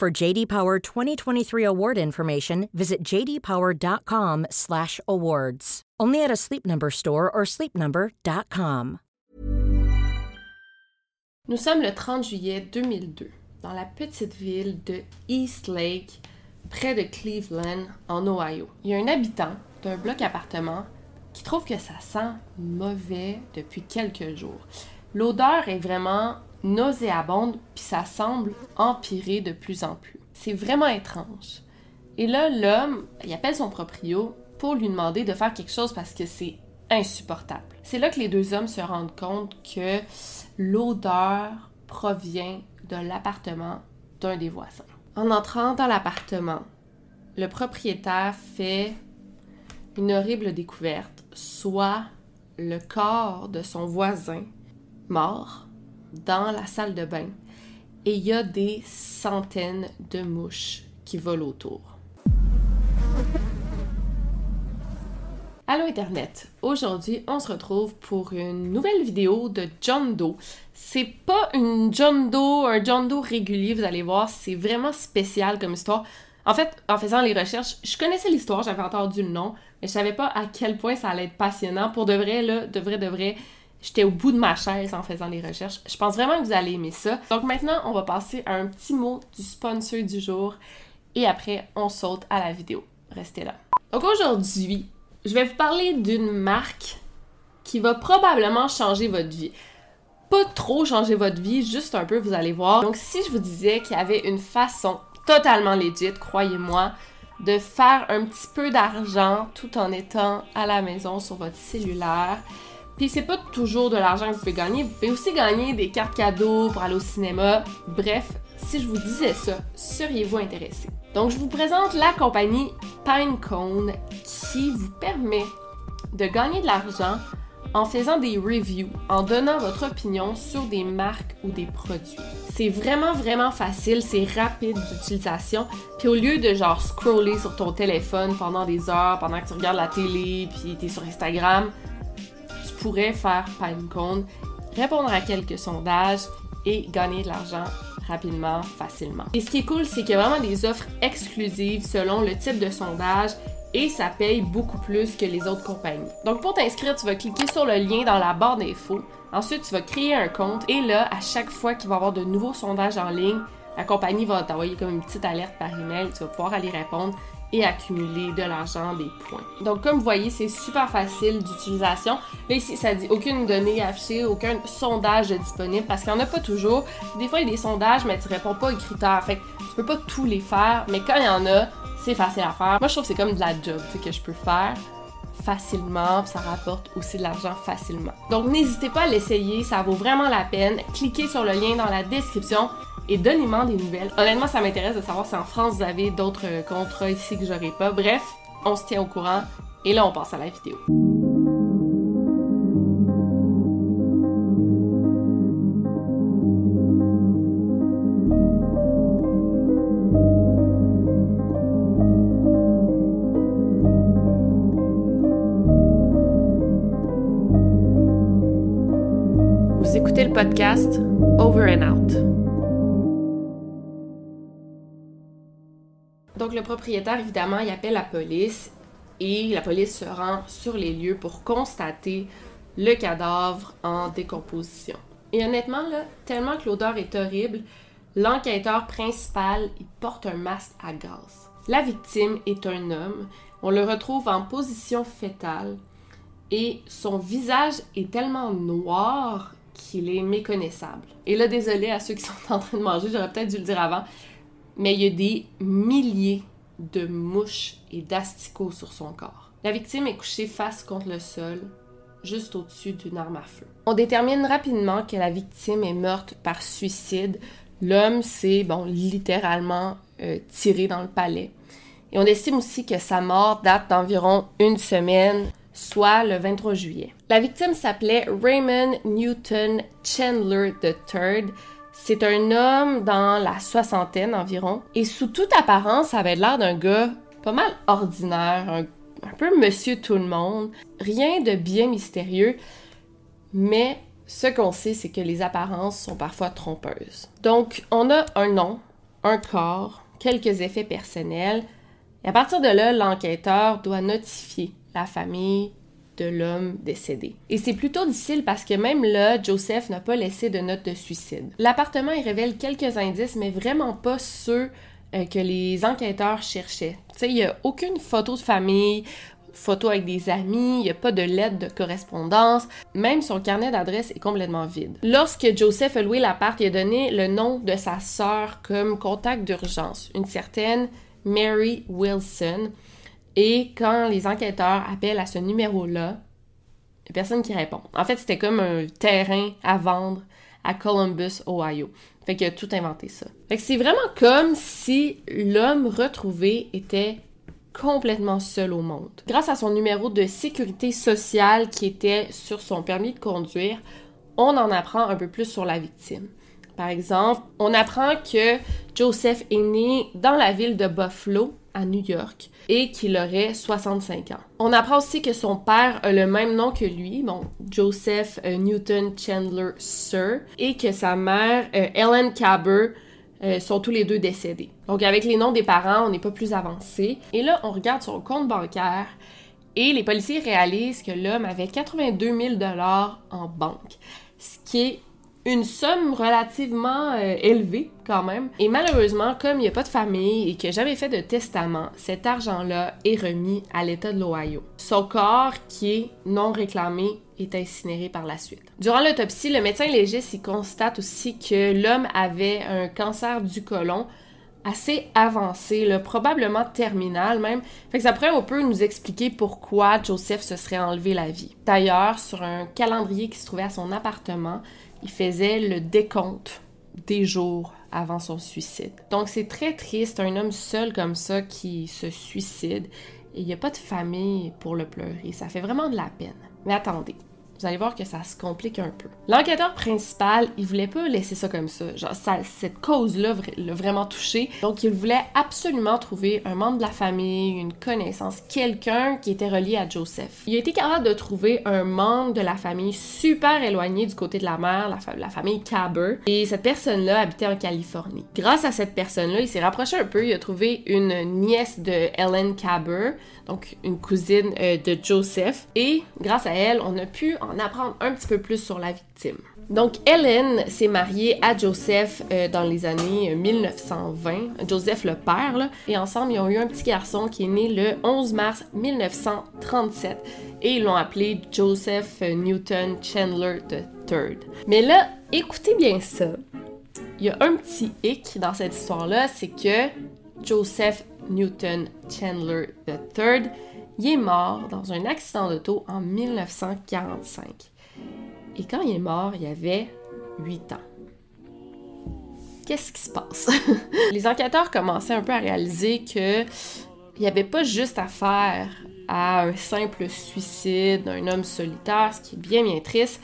For JD Power 2023 award information, visit jdpower.com/awards. Only at a Sleep Number store or sleepnumber.com. Nous sommes le 30 juillet 2002 dans la petite ville de East Lake, près de Cleveland, en Ohio. Il y a un habitant d'un bloc appartement qui trouve que ça sent mauvais depuis quelques jours. L'odeur est vraiment nauséabonde, puis ça semble empirer de plus en plus. C'est vraiment étrange. Et là, l'homme, il appelle son proprio pour lui demander de faire quelque chose parce que c'est insupportable. C'est là que les deux hommes se rendent compte que l'odeur provient de l'appartement d'un des voisins. En entrant dans l'appartement, le propriétaire fait une horrible découverte, soit le corps de son voisin mort dans la salle de bain et il y a des centaines de mouches qui volent autour. Allô Internet! Aujourd'hui, on se retrouve pour une nouvelle vidéo de John Doe. C'est pas une John Doe, un John Doe régulier, vous allez voir, c'est vraiment spécial comme histoire. En fait, en faisant les recherches, je connaissais l'histoire, j'avais entendu le nom, mais je savais pas à quel point ça allait être passionnant. Pour de vrai, là, de vrai, de vrai, j'étais au bout de ma chaise en faisant les recherches. Je pense vraiment que vous allez aimer ça. Donc maintenant, on va passer à un petit mot du sponsor du jour et après, on saute à la vidéo. Restez là. Donc aujourd'hui, je vais vous parler d'une marque qui va probablement changer votre vie. Pas trop changer votre vie, juste un peu, vous allez voir. Donc, si je vous disais qu'il y avait une façon totalement legit, croyez-moi, de faire un petit peu d'argent tout en étant à la maison sur votre cellulaire. Puis c'est pas toujours de l'argent que vous pouvez gagner, vous pouvez aussi gagner des cartes cadeaux pour aller au cinéma. Bref, si je vous disais ça, seriez-vous intéressé? Donc, je vous présente la compagnie Pinecone qui vous permet de gagner de l'argent en faisant des reviews, en donnant votre opinion sur des marques ou des produits. C'est vraiment, vraiment facile, c'est rapide d'utilisation. Puis au lieu de genre scroller sur ton téléphone pendant des heures, pendant que tu regardes la télé, puis tu es sur Instagram, tu pourrais faire Pinecone, répondre à quelques sondages et gagner de l'argent rapidement, facilement. Et ce qui est cool, c'est qu'il y a vraiment des offres exclusives selon le type de sondage et ça paye beaucoup plus que les autres compagnies. Donc pour t'inscrire, tu vas cliquer sur le lien dans la barre d'infos. Ensuite, tu vas créer un compte et là, à chaque fois qu'il va y avoir de nouveaux sondages en ligne, la compagnie va t'envoyer comme une petite alerte par email, tu vas pouvoir aller répondre et accumuler de l'argent, des points. Donc comme vous voyez, c'est super facile d'utilisation. Là ici, ça dit aucune donnée affichée, aucun sondage disponible parce qu'il n'y en a pas toujours. Des fois, il y a des sondages, mais tu réponds pas aux critères. Fait que tu peux pas tous les faire, mais quand il y en a, c'est facile à faire. Moi, je trouve que c'est comme de la job que je peux faire facilement, ça rapporte aussi de l'argent facilement. Donc n'hésitez pas à l'essayer, ça vaut vraiment la peine. Cliquez sur le lien dans la description et donnez-moi des nouvelles. Honnêtement, ça m'intéresse de savoir si en France vous avez d'autres euh, contrats ici que j'aurais pas. Bref, on se tient au courant et là on passe à la vidéo. Vous écoutez le podcast Over and Out. Donc le propriétaire, évidemment, il appelle la police et la police se rend sur les lieux pour constater le cadavre en décomposition. Et honnêtement, là, tellement que l'odeur est horrible, l'enquêteur principal, il porte un masque à gaz. La victime est un homme. On le retrouve en position fétale et son visage est tellement noir qu'il est méconnaissable. Et là, désolé à ceux qui sont en train de manger, j'aurais peut-être dû le dire avant, mais il y a des milliers de mouches et d'asticots sur son corps. La victime est couchée face contre le sol, juste au-dessus d'une arme à feu. On détermine rapidement que la victime est morte par suicide. L'homme s'est, bon, littéralement euh, tiré dans le palais. Et on estime aussi que sa mort date d'environ une semaine, soit le 23 juillet. La victime s'appelait Raymond Newton Chandler III. C'est un homme dans la soixantaine environ. Et sous toute apparence, ça avait l'air d'un gars pas mal ordinaire, un, peu monsieur tout le monde. Rien de bien mystérieux. Mais ce qu'on sait, c'est que les apparences sont parfois trompeuses. Donc, on a un nom, un corps, quelques effets personnels, et à partir de là, l'enquêteur doit notifier la famille de l'homme décédé. Et c'est plutôt difficile parce que même là, Joseph n'a pas laissé de note de suicide. L'appartement, il révèle quelques indices, mais vraiment pas ceux euh, que les enquêteurs cherchaient. Tu sais, il n'y a aucune photo de famille, photo avec des amis, il n'y a pas de lettre de correspondance, même son carnet d'adresse est complètement vide. Lorsque Joseph a loué l'appart, il a donné le nom de sa sœur comme contact d'urgence, une certaine Mary Wilson. Et quand les enquêteurs appellent à ce numéro-là, il n'y a personne qui répond. En fait, c'était comme un terrain à vendre à Columbus, Ohio. Fait qu'il a tout inventé ça. Fait que c'est vraiment comme si l'homme retrouvé était complètement seul au monde. Grâce à son numéro de sécurité sociale qui était sur son permis de conduire, on en apprend un peu plus sur la victime. Par exemple, on apprend que Joseph est né dans la ville de Buffalo, à New York, et qu'il aurait 65 ans. On apprend aussi que son père a le même nom que lui, bon, Joseph euh, Newton Chandler Sir, et que sa mère, euh, Ellen Caber, euh, sont tous les deux décédés. Donc avec les noms des parents, on n'est pas plus avancé. Et là, on regarde son compte bancaire et les policiers réalisent que l'homme avait 82 000 dollars en banque, ce qui est une somme relativement euh, élevée quand même. Et malheureusement, comme il n'y a pas de famille et qu'il n'a jamais fait de testament, cet argent-là est remis à l'État de l'Ohio. Son corps, qui est non réclamé, est incinéré par la suite. Durant l'autopsie, le médecin légiste y constate aussi que l'homme avait un cancer du côlon assez avancé, probablement terminal même. Fait que ça pourrait un peu nous expliquer pourquoi Joseph se serait enlevé la vie. D'ailleurs, sur un calendrier qui se trouvait à son appartement, il faisait le décompte des jours avant son suicide. Donc c'est très triste, un homme seul comme ça qui se suicide il n'y a pas de famille pour le pleurer. Ça fait vraiment de la peine. Mais attendez, vous allez voir que ça se complique un peu. L'enquêteur principal, il voulait pas laisser ça comme ça. Genre, cette cause-là l'a vraiment touché. Donc, il voulait absolument trouver un membre de la famille, une connaissance, quelqu'un qui était relié à Joseph. Il a été capable de trouver un membre de la famille super éloigné du côté de la mère, la, famille Caber. Et cette personne-là habitait en Californie. Grâce à cette personne-là, il s'est rapproché un peu. Il a trouvé une nièce de Ellen Caber, donc une cousine euh, de Joseph. Et grâce à elle, on a pu apprendre un petit peu plus sur la victime. Donc, Ellen s'est mariée à Joseph euh, dans les années 1920, Joseph le père, et ensemble, ils ont eu un petit garçon qui est né le 11 mars 1937 et ils l'ont appelé Joseph Newton Chandler III. Mais là, écoutez bien ça. Il y a un petit hic dans cette histoire-là, c'est que Joseph Newton Chandler III il est mort dans un accident d'auto en 1945. Et quand il est mort, il avait 8 ans. Qu'est-ce qui se passe? Les enquêteurs commençaient un peu à réaliser que il n'y avait pas juste affaire à un simple suicide d'un homme solitaire, ce qui est bien bien triste,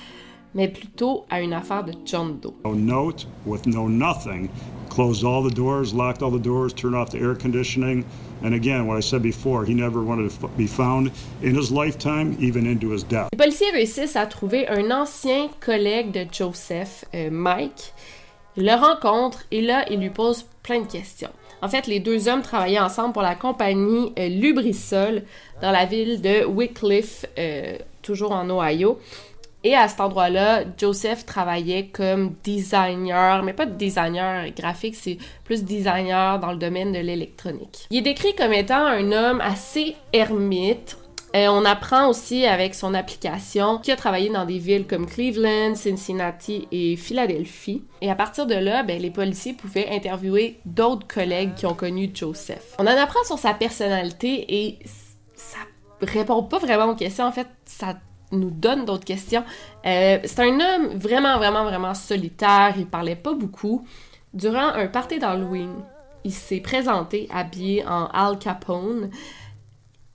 mais plutôt à une affaire de John Doe. No note, with no nothing, closed all the doors, locked all the doors, turned off the air conditioning. And again, what I said before, he never wanted to be found in his lifetime, even into his death. Les policiers réussissent à trouver un ancien collègue de Joseph, euh, Mike. Ils le rencontrent et là, il lui pose plein de questions. En fait, les deux hommes travaillaient ensemble pour la compagnie euh, Lubrisol dans la ville de Wycliffe, euh, toujours en Ohio. Et à cet endroit-là, Joseph travaillait comme designer, mais pas de designer graphique, c'est plus designer dans le domaine de l'électronique. Il est décrit comme étant un homme assez ermite, et on apprend aussi avec son application qu'il a travaillé dans des villes comme Cleveland, Cincinnati et Philadelphie. Et à partir de là, ben, les policiers pouvaient interviewer d'autres collègues qui ont connu Joseph. On en apprend sur sa personnalité et ça répond pas vraiment aux questions. En fait, ça nous donne d'autres questions. Euh, c'est un homme vraiment, vraiment, vraiment solitaire. Il parlait pas beaucoup. Durant un party d'Halloween, il s'est présenté habillé en Al Capone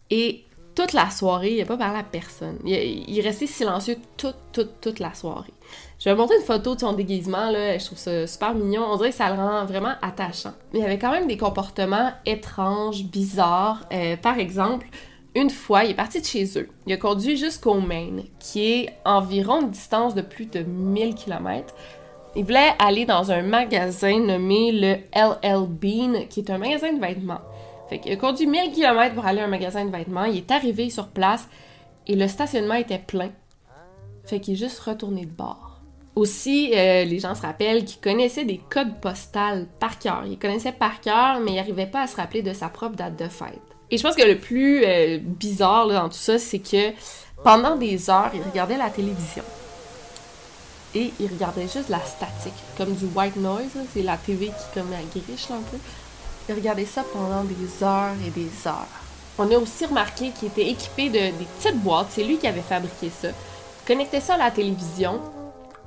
et toute la soirée, il n'a pas parlé à personne. Il, il restait silencieux toute, toute, toute la soirée. Je vais montrer une photo de son déguisement, là, je trouve ça super mignon. On dirait que ça le rend vraiment attachant. Mais il avait quand même des comportements étranges, bizarres. Euh, par exemple, une fois, il est parti de chez eux. Il a conduit jusqu'au Maine, qui est environ une distance de plus de 1000 km. Il voulait aller dans un magasin nommé le LL Bean, qui est un magasin de vêtements. Fait a conduit 1000 km pour aller à un magasin de vêtements. Il est arrivé sur place et le stationnement était plein. Fait qu'il est juste retourné de bord. Aussi, euh, les gens se rappellent qu'il connaissait des codes postales par cœur. Il connaissait par cœur, mais il n'arrivait pas à se rappeler de sa propre date de fête. Et je pense que le plus euh, bizarre dans tout ça, c'est que pendant des heures, il regardait la télévision. Et il regardait juste la statique, comme du white noise. C'est la TV qui comme la griche un peu. Il regardait ça pendant des heures et des heures. On a aussi remarqué qu'il était équipé de des petites boîtes. C'est lui qui avait fabriqué ça. Il connectait ça à la télévision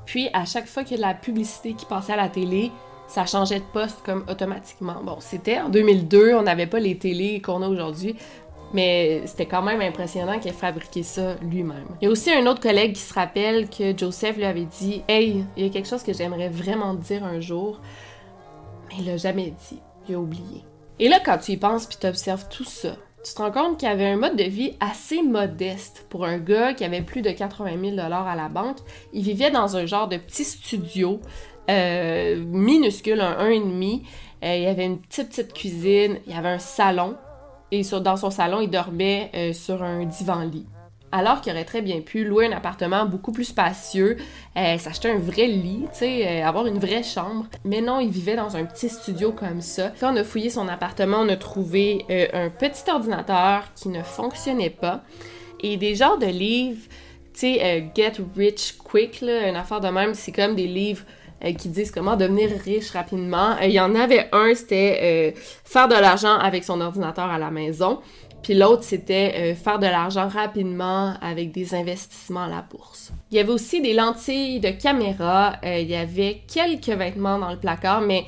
puis, à chaque fois qu'il y a de la publicité qui passait à la télé, ça changeait de poste comme automatiquement. Bon, c'était en 2002, on n'avait pas les télés qu'on a aujourd'hui, mais c'était quand même impressionnant qu'il ait fabriqué ça lui-même. Il y a aussi un autre collègue qui se rappelle que Joseph lui avait dit Hey, il y a quelque chose que j'aimerais vraiment dire un jour, mais il l'a jamais dit. Il a oublié. Et là, quand tu y penses puis tu observes tout ça, tu te rends compte qu'il avait un mode de vie assez modeste pour un gars qui avait plus de 80 000 à la banque. Il vivait dans un genre de petit studio euh, minuscule, un 1,5. Euh, il y avait une petite, petite cuisine, il y avait un salon. Et dans son salon, il dormait euh, sur un divan-lit alors qu'il aurait très bien pu louer un appartement beaucoup plus spacieux, euh, s'acheter un vrai lit, avoir une vraie chambre. Mais non, il vivait dans un petit studio comme ça. Quand on a fouillé son appartement, on a trouvé un petit ordinateur qui ne fonctionnait pas et des genres de livres, tu sais, Get Rich Quick, là, une affaire de même, c'est comme des livres qui disent comment devenir riche rapidement. Il y en avait un, c'était faire de l'argent avec son ordinateur à la maison. Puis l'autre, c'était euh, faire de l'argent rapidement avec des investissements à la bourse. Il y avait aussi des lentilles de caméra, euh, il y avait quelques vêtements dans le placard, mais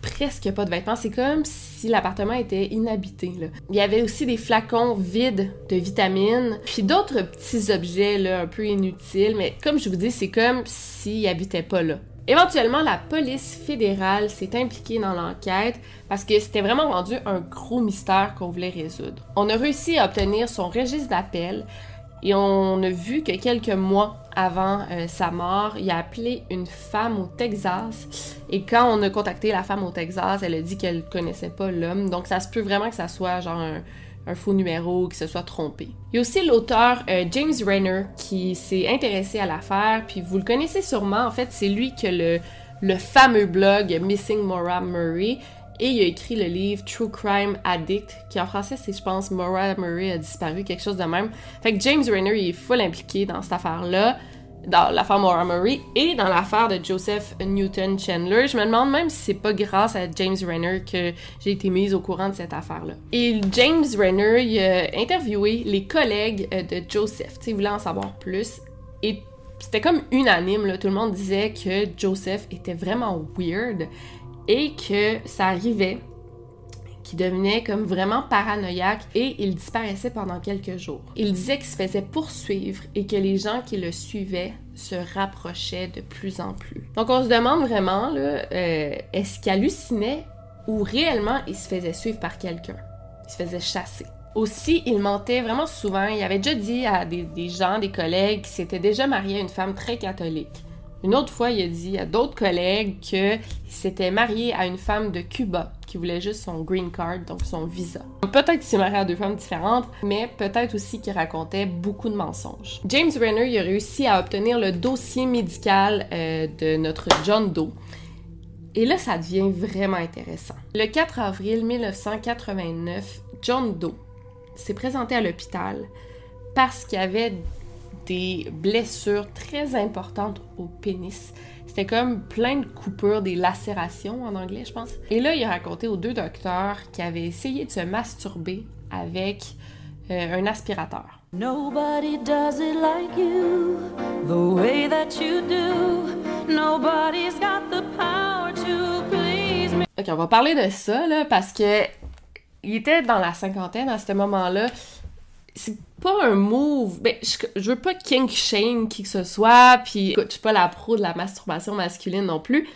presque pas de vêtements. C'est comme si l'appartement était inhabité. Il y avait aussi des flacons vides de vitamines, puis d'autres petits objets un peu inutiles, mais comme je vous dis, c'est comme s'il habitait pas là. Éventuellement, la police fédérale s'est impliquée dans l'enquête parce que c'était vraiment rendu un gros mystère qu'on voulait résoudre. On a réussi à obtenir son registre d'appel et on a vu que quelques mois avant euh, sa mort, il a appelé une femme au Texas. Et quand on a contacté la femme au Texas, elle a dit qu'elle connaissait pas l'homme. Donc ça se peut vraiment que ça soit genre un, un faux numéro, qui se soit trompé. Il y a aussi l'auteur euh, James Rayner qui s'est intéressé à l'affaire, puis vous le connaissez sûrement, en fait, c'est lui qui a le, le fameux blog Missing Maura Murray, et il a écrit le livre True Crime Addict, qui en français c'est, je pense, Maura Murray a disparu, quelque chose de même. Fait que James Rayner, il est full impliqué dans cette affaire-là dans l'affaire Maura Murray et dans l'affaire de Joseph Newton Chandler. Je me demande même si c'est pas grâce à James Renner que j'ai été mise au courant de cette affaire-là. Et James Renner, il a interviewé les collègues euh, de Joseph, tu voulait en savoir plus. Et c'était comme unanime, là. tout le monde disait que Joseph était vraiment weird et que ça arrivait devenait comme vraiment paranoïaque et il disparaissait pendant quelques jours. Il disait qu'il se faisait poursuivre et que les gens qui le suivaient se rapprochaient de plus en plus. Donc on se demande vraiment, euh, est-ce qu'il hallucinait ou réellement il se faisait suivre par quelqu'un? Il se faisait chasser. Aussi, il mentait vraiment souvent. Il avait déjà dit à des, des gens, des collègues, qu'il s'était déjà marié à une femme très catholique. Une autre fois, il a dit à d'autres collègues qu'il s'était marié à une femme de Cuba qui voulait juste son green card, donc son visa. Peut-être qu'il s'est marié à deux femmes différentes, mais peut-être aussi qu'il racontait beaucoup de mensonges. James Renner a réussi à obtenir le dossier médical euh, de notre John Doe. Et là, ça devient vraiment intéressant. Le 4 avril 1989, John Doe s'est présenté à l'hôpital parce qu'il avait des blessures très importantes au pénis. C'était comme plein de coupures, des lacérations en anglais, je pense. Et là, il a raconté aux deux docteurs qu'il avait essayé de se masturber avec euh, un aspirateur. Nobody does it like you, the way that you do. Nobody's got the power to please me. Ok, on va parler de ça, là, parce que il était dans la cinquantaine à ce moment-là. C'est pas un move. Ben, je, veux pas kink shame qui que ce soit, puis écoute, je suis pas la pro de la masturbation masculine non plus,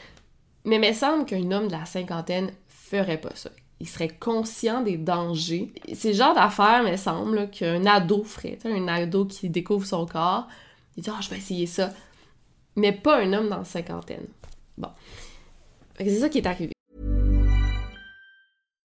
mais il me semble qu'un homme de la cinquantaine ferait pas ça. Il serait conscient des dangers. C'est le genre d'affaire, me semble, qu'un ado ferait. Un ado qui découvre son corps, il dit « Ah, je vais essayer ça ». Mais pas un homme dans la cinquantaine. Bon. C'est ça qui est arrivé.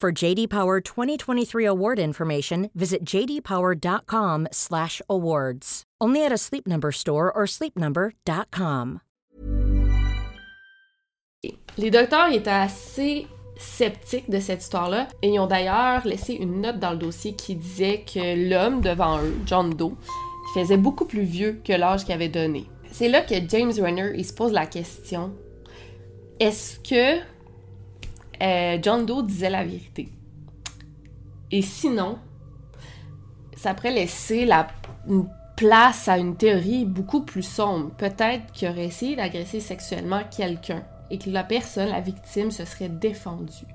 For JD Power 2023 award information, visit jdpower.com/awards. Only at a Sleep Number store or sleepnumber.com. Les docteurs étaient assez sceptiques de cette histoire-là et ont d'ailleurs laissé une note dans le dossier qui disait que l'homme devant eux, John Doe, faisait beaucoup plus vieux que l'âge qu'il avait donné. C'est là que James Renner se pose la question est-ce que euh, John Doe disait la vérité. Et sinon, ça pourrait laisser la place à une théorie beaucoup plus sombre. Peut-être qu'il aurait essayé d'agresser sexuellement quelqu'un et que la personne, la victime, se serait défendue.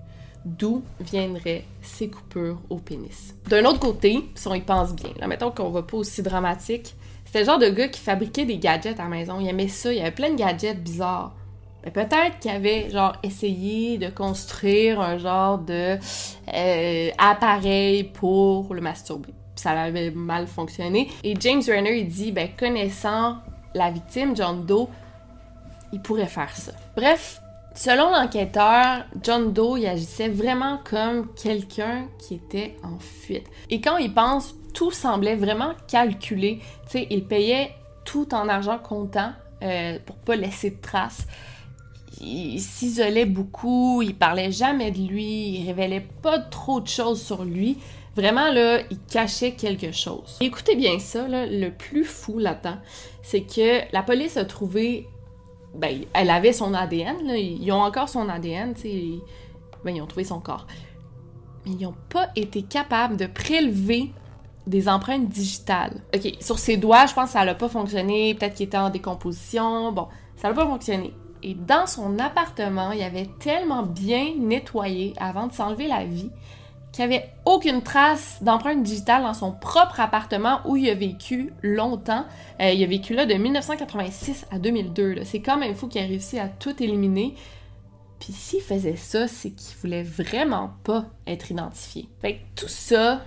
D'où viendraient ces coupures au pénis. D'un autre côté, si on y pense bien, là, mettons qu'on va pas aussi dramatique, c'était le genre de gars qui fabriquait des gadgets à la maison. Il aimait ça, il avait plein de gadgets bizarres. Mais peut-être qu'il avait genre essayé de construire un genre de euh, appareil pour le masturber. ça avait mal fonctionné. Et James Renner il dit ben connaissant la victime John Doe, il pourrait faire ça. Bref, selon l'enquêteur, John Doe il agissait vraiment comme quelqu'un qui était en fuite. Et quand il pense, tout semblait vraiment calculé. Tu sais, il payait tout en argent comptant euh, pour pas laisser de traces il s'isolait beaucoup, il parlait jamais de lui, il révélait pas trop de choses sur lui. Vraiment, là, il cachait quelque chose. écoutez bien ça, là, le plus fou là-dedans, c'est que la police a trouvé. Ben, elle avait son ADN, là, ils ont encore son ADN, tu. Ben, ils ont trouvé son corps. Mais ils n'ont pas été capables de prélever des empreintes digitales. OK, sur ses doigts, je pense que ça n'a pas fonctionné. Peut-être qu'il était en décomposition. Bon, ça n'a pas fonctionné. Et dans son appartement, il avait tellement bien nettoyé avant de s'enlever la vie qu'il n'y avait aucune trace d'empreinte digitale dans son propre appartement où il a vécu longtemps. Euh, il a vécu là de 1986 à 2002. C'est quand même fou qu'il ait réussi à tout éliminer. Puis s'il faisait ça, c'est qu'il voulait vraiment pas être identifié. Fait tout ça,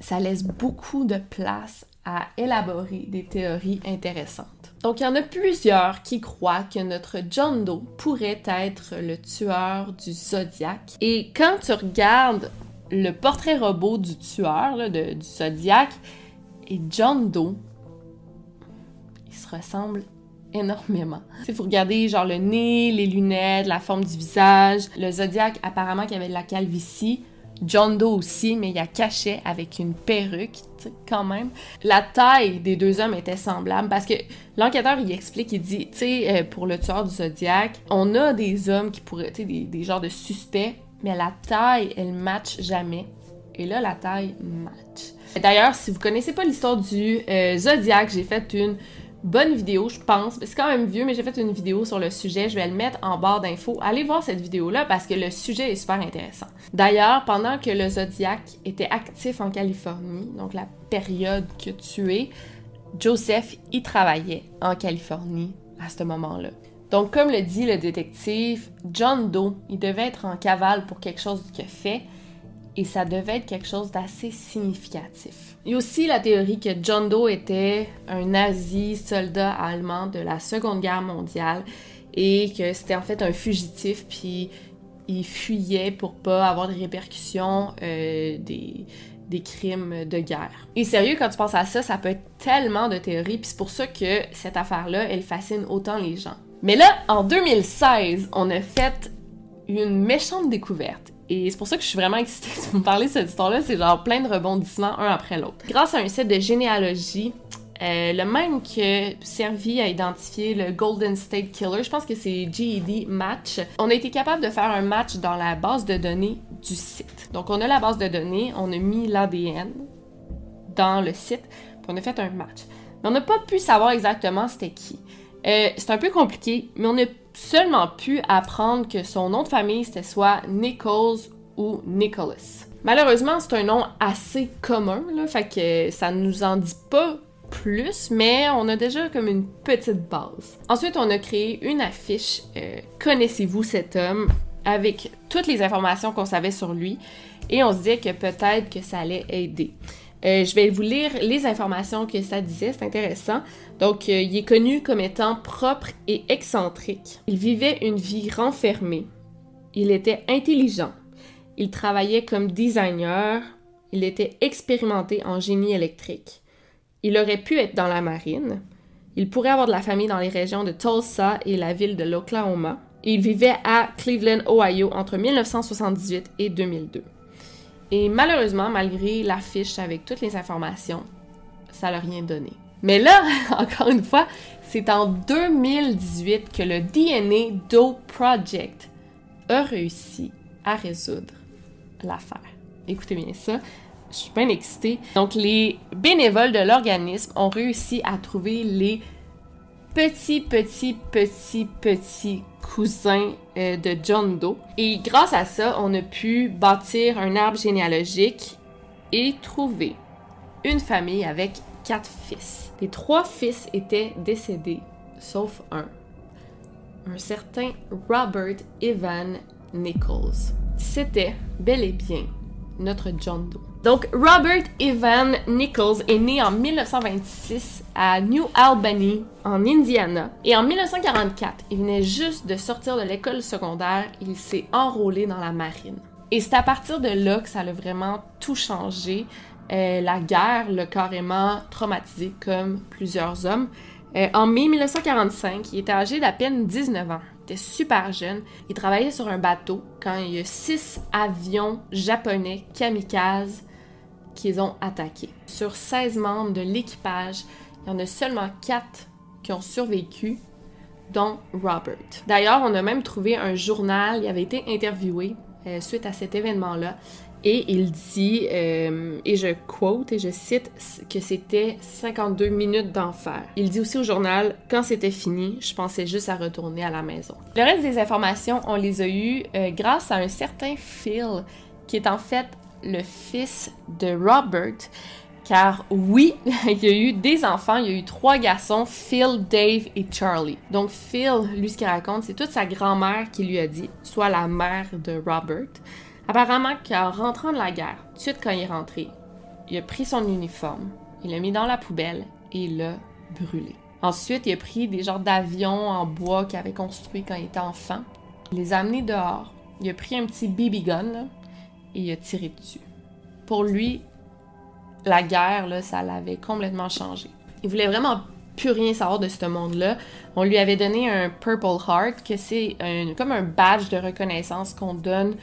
ça laisse beaucoup de place à élaborer des théories intéressantes. Donc, il y en a plusieurs qui croient que notre John Doe pourrait être le tueur du Zodiac. Et quand tu regardes le portrait robot du tueur du Zodiac et John Doe, ils se ressemblent énormément. Si vous regardez genre le nez, les lunettes, la forme du visage, le Zodiac apparemment qui avait de la calvitie, John Doe aussi, mais il a caché avec une perruque, quand même. La taille des deux hommes était semblable parce que l'enquêteur, il explique, il dit, tu sais, euh, pour le tueur du Zodiac, on a des hommes qui pourraient, tu sais, des, genres de suspects, mais la taille, elle match jamais. Et là, la taille match. D'ailleurs, si vous connaissez pas l'histoire du euh, Zodiac, j'ai fait une bonne vidéo, je pense. C'est quand même vieux, mais j'ai fait une vidéo sur le sujet. Je vais le mettre en barre d'infos. Allez voir cette vidéo-là parce que le sujet est super intéressant. D'ailleurs, pendant que le Zodiac était actif en Californie, donc la période que tu es, Joseph y travaillait en Californie à ce moment-là. Donc, comme le dit le détective, John Doe, il devait être en cavale pour quelque chose qu'il a fait et ça devait être quelque chose d'assez significatif. Il y a aussi la théorie que John Doe était un nazi soldat allemand de la Seconde Guerre mondiale et que c'était en fait un fugitif puis il fuyait pour pas avoir des répercussions euh, des, des crimes de guerre. Et sérieux, quand tu penses à ça, ça peut être tellement de théories, puis c'est pour ça que cette affaire-là, elle fascine autant les gens. Mais là, en 2016, on a fait une méchante découverte. Et c'est pour ça que je suis vraiment excitée de vous parler de cette histoire-là. C'est genre plein de rebondissements un après l'autre. Grâce à un site de généalogie, euh, le même qui a servi à identifier le Golden State Killer, je pense que c'est GED Match, on a été capable de faire un match dans la base de données du site. Donc on a la base de données, on a mis l'ADN dans le site, puis on a fait un match. Mais on n'a pas pu savoir exactement c'était qui. Euh, c'est un peu compliqué, mais on a seulement pu apprendre que son nom de famille c'était soit Nichols ou Nicholas. Malheureusement, c'est un nom assez commun, là, fait que ça nous en dit pas plus, mais on a déjà comme une petite base. Ensuite, on a créé une affiche euh, Connaissez-vous cet homme? avec toutes les informations qu'on savait sur lui et on se disait que peut-être que ça allait aider. Euh, je vais vous lire les informations que ça disait, c'est intéressant. Donc, euh, il est connu comme étant propre et excentrique. Il vivait une vie renfermée. Il était intelligent. Il travaillait comme designer. Il était expérimenté en génie électrique. Il aurait pu être dans la marine. Il pourrait avoir de la famille dans les régions de Tulsa et la ville de l'Oklahoma. Il vivait à Cleveland, Ohio entre 1978 et 2002. Et malheureusement, malgré l'affiche avec toutes les informations, ça n'a rien donné. Mais là, encore une fois, c'est en 2018 que le DNA Doe Project a réussi à résoudre l'affaire. Écoutez bien ça. Je suis bien excitée. Donc, les bénévoles de l'organisme ont réussi à trouver les petits, petits, petits, petits cousins euh, de John Doe. Et grâce à ça, on a pu bâtir un arbre généalogique et trouver une famille avec quatre fils. Les trois fils étaient décédés, sauf un. Un certain Robert Evan Nichols. C'était bel et bien notre John Doe. Donc, Robert Evan Nichols est né en 1926 à New Albany, en Indiana. Et en 1944, il venait juste de sortir de l'école secondaire il s'est enrôlé dans la marine. Et c'est à partir de là que ça a vraiment tout changé. Euh, la guerre l'a carrément traumatisé comme plusieurs hommes. Euh, en mai 1945, il était âgé d'à peine 19 ans était super jeune. Il travaillait sur un bateau quand il y a six avions japonais kamikazes qu'ils ont attaqués. Sur 16 membres de l'équipage, il y en a seulement 4 qui ont survécu, dont Robert. D'ailleurs, on a même trouvé un journal, il avait été interviewé euh, suite à cet événement-là, et il dit, euh, et je quote et je cite, que c'était 52 minutes d'enfer. Il dit aussi au journal, quand c'était fini, je pensais juste à retourner à la maison. Le reste des informations, on les a eues euh, grâce à un certain Phil, qui est en fait le fils de Robert. Car oui, il y a eu des enfants, il y a eu trois garçons, Phil, Dave et Charlie. Donc Phil, lui ce qu'il raconte, c'est toute sa grand-mère qui lui a dit, soit la mère de Robert, Apparemment qu'en rentrant de la guerre, tout de suite quand il est rentré, il a pris son uniforme, il l'a mis dans la poubelle et il l'a brûlé. Ensuite, il a pris des genres d'avions en bois qu'il avait construits quand il était enfant. Il les a amenés dehors. Il a pris un petit BB gun et il a tiré dessus. Pour lui, la guerre, là, ça l'avait complètement changé. Il voulait vraiment plus rien savoir de ce monde-là. On lui avait donné un Purple Heart, que c'est comme un badge de reconnaissance qu'on donne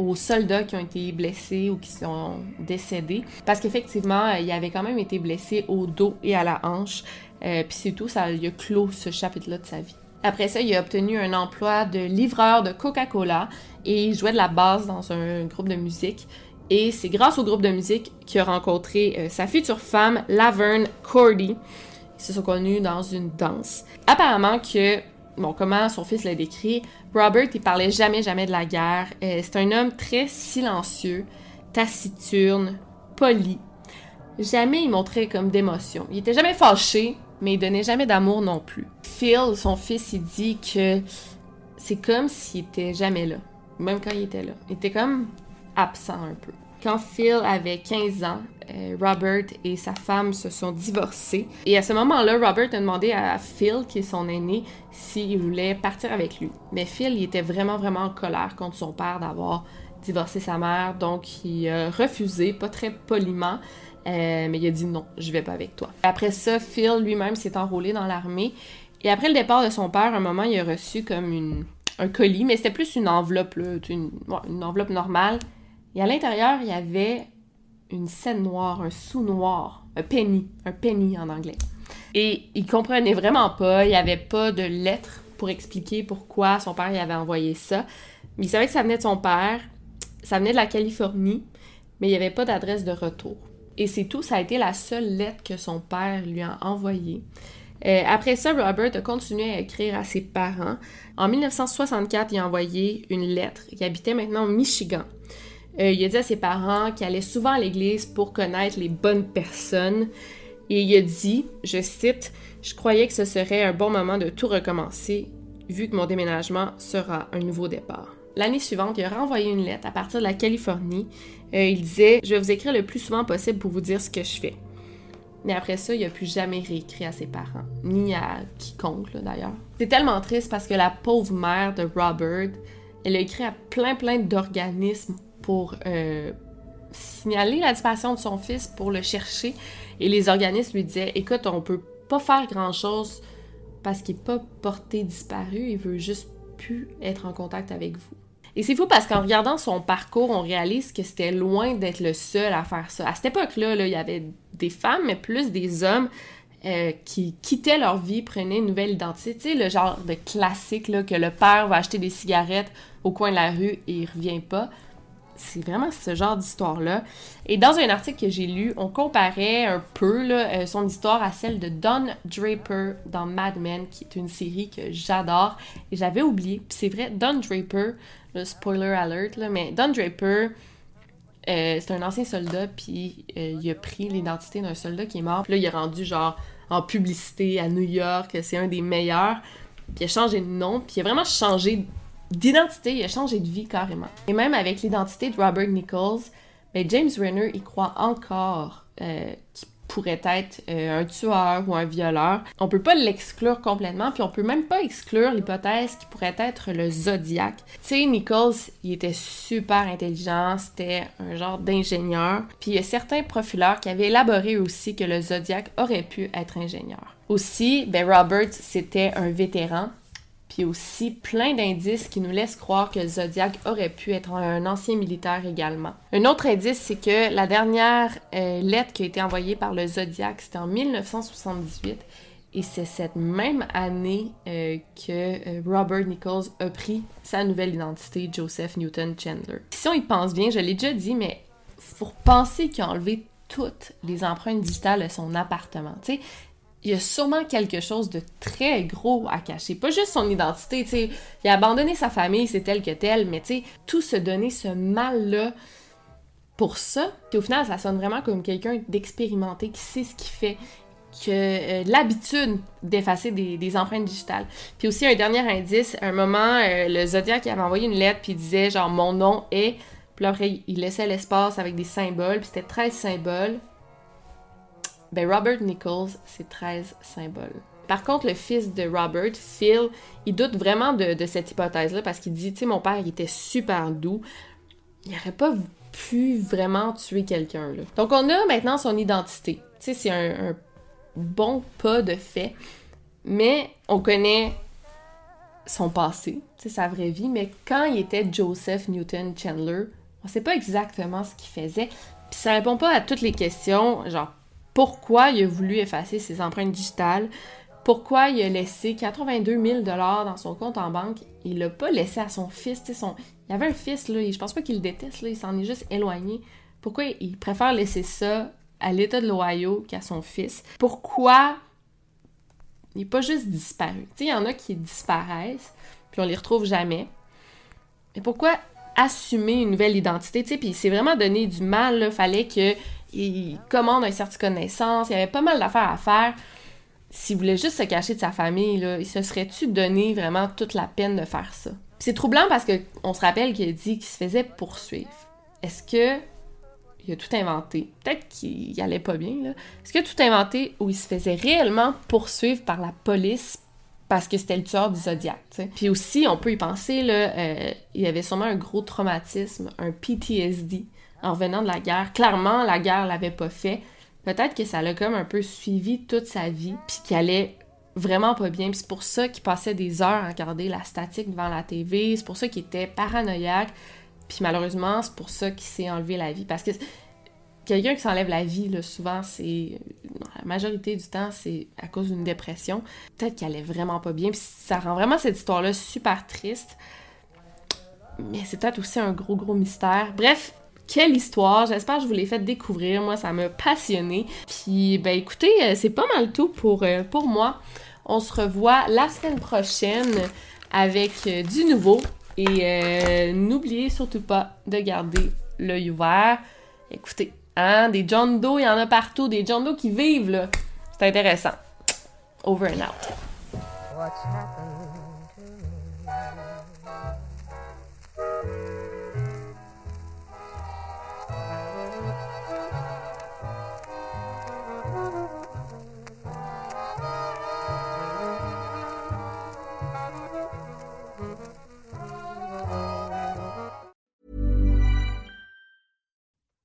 aux soldats qui ont été blessés ou qui sont décédés. Parce qu'effectivement, euh, il avait quand même été blessé au dos et à la hanche. Euh, puis c'est tout, ça il a clos ce chapitre-là de sa vie. Après ça, il a obtenu un emploi de livreur de Coca-Cola et il jouait de la basse dans un groupe de musique. Et c'est grâce au groupe de musique qu'il a rencontré euh, sa future femme, Laverne Cordy. Ils se sont connus dans une danse. Apparemment que bon, comment son fils l'a décrit, Robert, il parlait jamais, jamais de la guerre. Euh, c'est un homme très silencieux, taciturne, poli. Jamais il montrait comme d'émotion. Il était jamais fâché, mais il donnait jamais d'amour non plus. Phil, son fils, il dit que c'est comme s'il était jamais là, même quand il était là. Il était comme absent un peu. Quand Phil avait 15 ans, euh, Robert et sa femme se sont divorcés. Et à ce moment-là, Robert a demandé à Phil, qui est son aîné, s'il voulait partir avec lui. Mais Phil, il était vraiment, vraiment en colère contre son père d'avoir divorcé sa mère, donc il a refusé, pas très poliment, euh, mais il a dit non, je vais pas avec toi. Après ça, Phil lui-même s'est enrôlé dans l'armée. Et après le départ de son père, un moment, il a reçu comme une un colis, mais c'était plus une enveloppe, une, une enveloppe normale. Et à l'intérieur, il y avait une scène noire, un sous noir, un penny, un penny en anglais. Et il comprenait vraiment pas, il n'y avait pas de lettre pour expliquer pourquoi son père y avait envoyé ça. Mais il savait que ça venait de son père, ça venait de la Californie, mais il n'y avait pas d'adresse de retour. Et c'est tout, ça a été la seule lettre que son père lui a envoyée. Euh, après ça, Robert a continué à écrire à ses parents. En 1964, il a envoyé une lettre. Il habitait maintenant au Michigan. Euh, il a dit à ses parents qu'il allait souvent à l'église pour connaître les bonnes personnes. Et il a dit, je cite, Je croyais que ce serait un bon moment de tout recommencer, vu que mon déménagement sera un nouveau départ. L'année suivante, il a renvoyé une lettre à partir de la Californie. Euh, il disait Je vais vous écrire le plus souvent possible pour vous dire ce que je fais. Mais après ça, il n'a plus jamais réécrit à ses parents, ni à quiconque d'ailleurs. C'est tellement triste parce que la pauvre mère de Robert, elle a écrit à plein plein d'organismes pour euh, signaler la disparition de son fils, pour le chercher. Et les organismes lui disaient Écoute, on peut pas faire grand chose parce qu'il n'est pas porté disparu, il veut juste plus être en contact avec vous. Et c'est fou parce qu'en regardant son parcours, on réalise que c'était loin d'être le seul à faire ça. À cette époque-là, il y avait des femmes, mais plus des hommes euh, qui quittaient leur vie, prenaient une nouvelle identité. Tu sais, le genre de classique là, que le père va acheter des cigarettes au coin de la rue et il revient pas c'est vraiment ce genre d'histoire-là. Et dans un article que j'ai lu, on comparait un peu euh, son histoire à celle de Don Draper dans Mad Men, qui est une série que j'adore. Et j'avais oublié. Puis c'est vrai, Don Draper, le spoiler alert, là, mais Don Draper, euh, c'est un ancien soldat, puis euh, il a pris l'identité d'un soldat qui est mort. Puis là, il est rendu genre en publicité à New York, c'est un des meilleurs. Puis il a changé de nom, puis il a vraiment changé d'identité, il a changé de vie carrément. Et même avec l'identité de Robert Nichols, ben James Renner y croit encore euh, qu'il pourrait être euh, un tueur ou un violeur. On peut pas l'exclure complètement, puis on peut même pas exclure l'hypothèse qu'il pourrait être le Zodiac. Tu sais, Nichols, il était super intelligent, c'était un genre d'ingénieur, puis il y a certains profileurs qui avaient élaboré aussi que le Zodiac aurait pu être ingénieur. Aussi, ben Robert, c'était un vétéran, puis aussi plein d'indices qui nous laissent croire que Zodiac aurait pu être un ancien militaire également. Un autre indice, c'est que la dernière euh, lettre qui a été envoyée par le Zodiac, c'était en 1978. Et c'est cette même année euh, que euh, Robert Nichols a pris sa nouvelle identité, Joseph Newton Chandler. Si on y pense bien, je l'ai déjà dit, mais faut penser qu'il a enlevé toutes les empreintes digitales de son appartement. Tu sais, il y a sûrement quelque chose de très gros à cacher. Pas juste son identité, tu sais. Il a abandonné sa famille, c'est tel que tel, mais tu sais, tout se donner ce mal-là pour ça. Puis au final, ça sonne vraiment comme quelqu'un d'expérimenté qui sait ce qu'il fait, que euh, l'habitude d'effacer des, empreintes digitales. Puis aussi, un dernier indice, un moment, euh, le Zodiac avait envoyé une lettre, puis il disait genre mon nom est. Puis il laissait l'espace avec des symboles, puis c'était 13 symboles. Ben Robert Nichols, c'est 13 symboles. Par contre, le fils de Robert, Phil, il doute vraiment de, cette hypothèse-là parce qu'il dit, tu sais, mon père, il était super doux. Il n'aurait pas pu vraiment tuer quelqu'un. Donc, on a maintenant son identité. Tu sais, c'est un, bon pas de fait. Mais on connaît son passé, sais, sa vraie vie. Mais quand il était Joseph Newton Chandler, on sait pas exactement ce qu'il faisait. Puis ça répond pas à toutes les questions, genre pourquoi il a voulu effacer ses empreintes digitales, pourquoi il a laissé 82 000 dans son compte en banque. Il l'a pas laissé à son fils. Son... Il avait un fils, là, et je pense pas qu'il le déteste, là, il s'en est juste éloigné. Pourquoi il préfère laisser ça à l'État de l'Ohio qu'à son fils? Pourquoi il n'est pas juste disparu? Il y en a qui disparaissent, puis on les retrouve jamais. Mais pourquoi assumer une nouvelle identité? Puis c'est vraiment donné du mal, il fallait que il commande un certificat de naissance, il y avait pas mal d'affaires à faire. S'il voulait juste se cacher de sa famille, il se serait-tu donné vraiment toute la peine de faire ça? C'est troublant parce qu'on se rappelle qu'il a dit qu'il se faisait poursuivre. Est-ce que il a tout inventé? Peut-être qu'il allait pas bien. Est-ce a tout inventé ou il se faisait réellement poursuivre par la police parce que c'était le tueur du Zodiac, Puis aussi, on peut y penser, euh, il y avait sûrement un gros traumatisme, un PTSD, en revenant de la guerre. Clairement, la guerre l'avait pas fait. Peut-être que ça l'a comme un peu suivi toute sa vie, puis qu'il allait vraiment pas bien. C'est pour ça qu'il passait des heures à regarder la statique devant la TV. C'est pour ça qu'il était paranoïaque. Puis malheureusement, c'est pour ça qu'il s'est enlevé la vie. Parce que quelqu'un qui s'enlève la vie, là, souvent, c'est. La majorité du temps, c'est à cause d'une dépression. Peut-être qu'elle est vraiment pas bien. Puis ça rend vraiment cette histoire-là super triste. Mais c'est peut-être aussi un gros, gros mystère. Bref, quelle histoire! J'espère que je vous l'ai fait découvrir. Moi, ça m'a passionné. Puis, ben écoutez, euh, c'est pas mal tout pour, euh, pour moi. On se revoit la semaine prochaine avec euh, du nouveau. Et n'oubliez surtout pas de garder l'œil ouvert. Écoutez, hein, des John Doe, il y en a partout. Des John Doe qui vivent, là. C'est intéressant. Over and out.